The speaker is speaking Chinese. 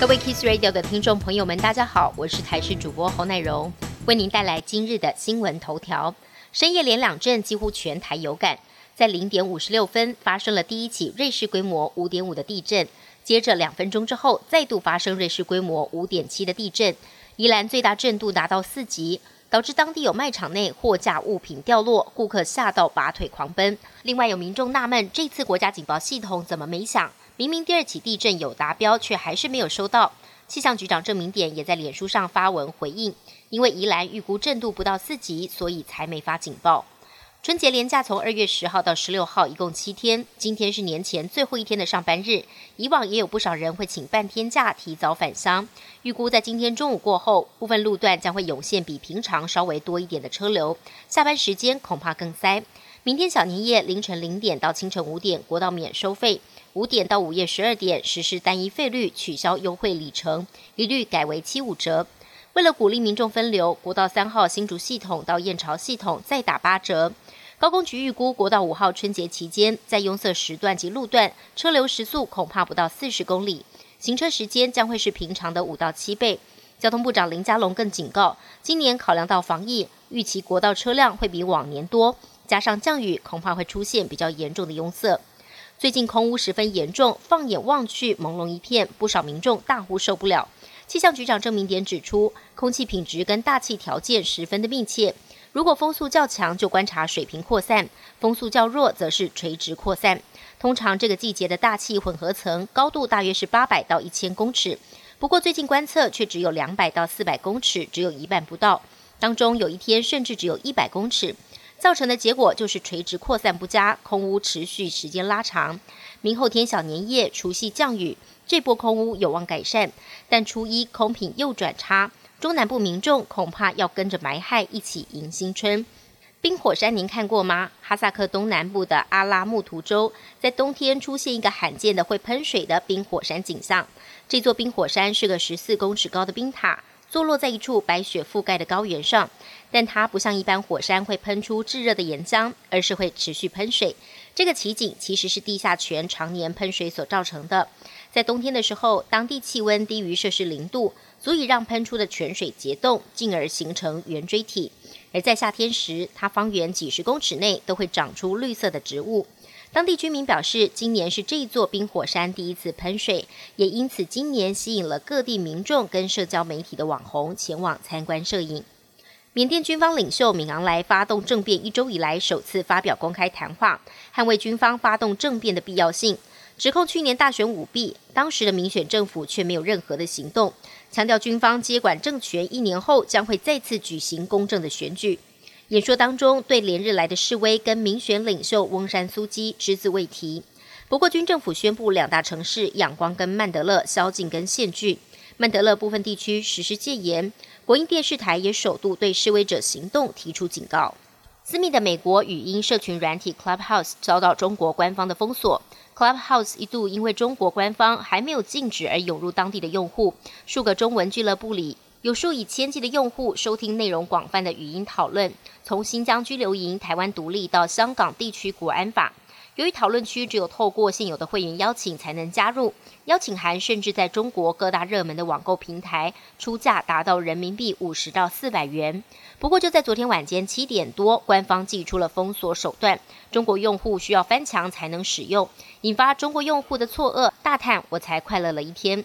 各位 Kiss Radio 的听众朋友们，大家好，我是台视主播侯乃荣，为您带来今日的新闻头条。深夜连两震，几乎全台有感。在零点五十六分发生了第一起瑞士规模五点五的地震，接着两分钟之后再度发生瑞士规模五点七的地震，宜兰最大震度达到四级。导致当地有卖场内货架物品掉落，顾客吓到拔腿狂奔。另外有民众纳闷，这次国家警报系统怎么没响？明明第二起地震有达标，却还是没有收到。气象局长郑明典也在脸书上发文回应，因为宜兰预估震度不到四级，所以才没发警报。春节连假从二月十号到十六号，一共七天。今天是年前最后一天的上班日。以往也有不少人会请半天假提早返乡。预估在今天中午过后，部分路段将会涌现比平常稍微多一点的车流，下班时间恐怕更塞。明天小年夜凌晨零点到清晨五点，国道免收费；五点到午夜十二点实施单一费率，取消优惠里程，一律改为七五折。为了鼓励民众分流，国道三号新竹系统到燕巢系统再打八折。高工局预估，国道五号春节期间，在拥塞时段及路段，车流时速恐怕不到四十公里，行车时间将会是平常的五到七倍。交通部长林佳龙更警告，今年考量到防疫，预期国道车辆会比往年多，加上降雨，恐怕会出现比较严重的拥塞。最近空污十分严重，放眼望去朦胧一片，不少民众大呼受不了。气象局长郑明典指出，空气品质跟大气条件十分的密切。如果风速较强，就观察水平扩散；风速较弱，则是垂直扩散。通常这个季节的大气混合层高度大约是八百到一千公尺，不过最近观测却只有两百到四百公尺，只有一半不到。当中有一天甚至只有一百公尺，造成的结果就是垂直扩散不佳，空污持续时间拉长。明后天小年夜、除夕降雨。这波空污有望改善，但初一空品又转差，中南部民众恐怕要跟着埋害一起迎新春。冰火山您看过吗？哈萨克东南部的阿拉木图州在冬天出现一个罕见的会喷水的冰火山景象。这座冰火山是个十四公尺高的冰塔，坐落在一处白雪覆盖的高原上，但它不像一般火山会喷出炙热的岩浆，而是会持续喷水。这个奇景其实是地下泉常年喷水所造成的。在冬天的时候，当地气温低于摄氏零度，足以让喷出的泉水结冻，进而形成圆锥体；而在夏天时，它方圆几十公尺内都会长出绿色的植物。当地居民表示，今年是这座冰火山第一次喷水，也因此今年吸引了各地民众跟社交媒体的网红前往参观摄影。缅甸军方领袖敏昂莱发动政变一周以来首次发表公开谈话，捍卫军方发动政变的必要性。指控去年大选舞弊，当时的民选政府却没有任何的行动，强调军方接管政权一年后将会再次举行公正的选举。演说当中对连日来的示威跟民选领袖翁山苏基只字未提。不过军政府宣布两大城市仰光跟曼德勒宵禁跟限聚，曼德勒部分地区实施戒严。国营电视台也首度对示威者行动提出警告。私密的美国语音社群软体 Clubhouse 遭到中国官方的封锁。Clubhouse 一度因为中国官方还没有禁止而涌入当地的用户，数个中文俱乐部里有数以千计的用户收听内容广泛的语音讨论，从新疆拘留营、台湾独立到香港地区国安法。由于讨论区只有透过现有的会员邀请才能加入，邀请函甚至在中国各大热门的网购平台出价达到人民币五十到四百元。不过就在昨天晚间七点多，官方寄出了封锁手段，中国用户需要翻墙才能使用，引发中国用户的错愕，大叹我才快乐了一天。